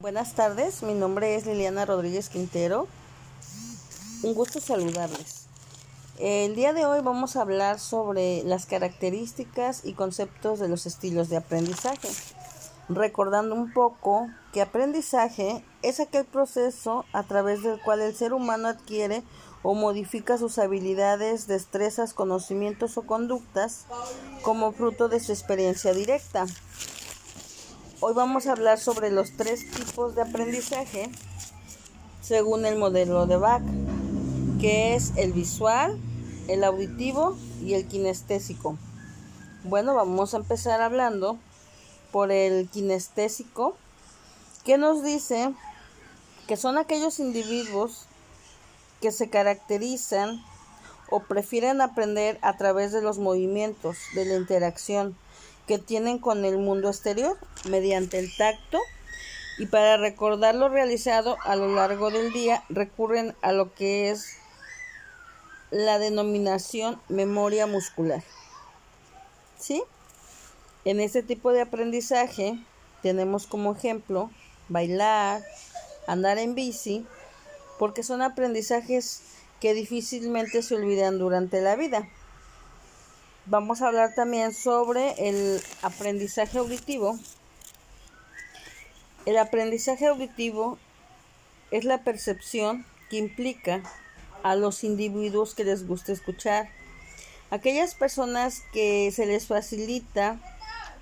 Buenas tardes, mi nombre es Liliana Rodríguez Quintero. Un gusto saludarles. El día de hoy vamos a hablar sobre las características y conceptos de los estilos de aprendizaje. Recordando un poco que aprendizaje es aquel proceso a través del cual el ser humano adquiere o modifica sus habilidades, destrezas, conocimientos o conductas como fruto de su experiencia directa. Hoy vamos a hablar sobre los tres tipos de aprendizaje según el modelo de Bach, que es el visual, el auditivo y el kinestésico. Bueno, vamos a empezar hablando por el kinestésico, que nos dice que son aquellos individuos que se caracterizan o prefieren aprender a través de los movimientos, de la interacción, que tienen con el mundo exterior mediante el tacto y para recordar lo realizado a lo largo del día recurren a lo que es la denominación memoria muscular. ¿Sí? En este tipo de aprendizaje tenemos como ejemplo bailar, andar en bici, porque son aprendizajes que difícilmente se olvidan durante la vida. Vamos a hablar también sobre el aprendizaje auditivo. El aprendizaje auditivo es la percepción que implica a los individuos que les gusta escuchar. Aquellas personas que se les facilita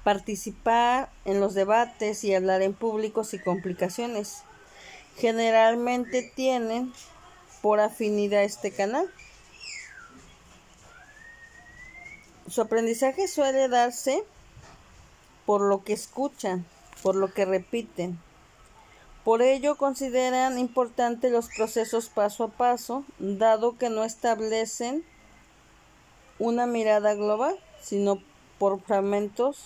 participar en los debates y hablar en público sin complicaciones. Generalmente tienen por afinidad este canal. Su aprendizaje suele darse por lo que escuchan, por lo que repiten. Por ello consideran importantes los procesos paso a paso, dado que no establecen una mirada global, sino por fragmentos.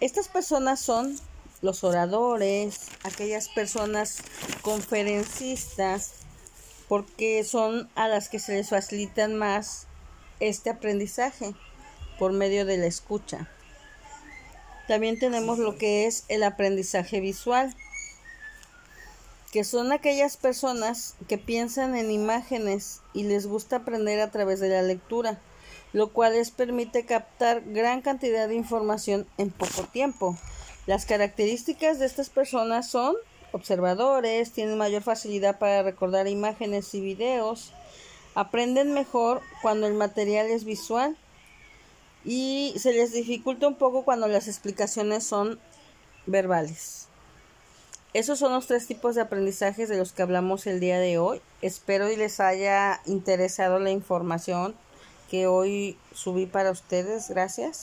Estas personas son los oradores, aquellas personas conferencistas, porque son a las que se les facilitan más este aprendizaje por medio de la escucha. También tenemos lo que es el aprendizaje visual, que son aquellas personas que piensan en imágenes y les gusta aprender a través de la lectura, lo cual les permite captar gran cantidad de información en poco tiempo. Las características de estas personas son observadores, tienen mayor facilidad para recordar imágenes y videos, aprenden mejor cuando el material es visual y se les dificulta un poco cuando las explicaciones son verbales. Esos son los tres tipos de aprendizajes de los que hablamos el día de hoy. Espero y les haya interesado la información que hoy subí para ustedes. Gracias.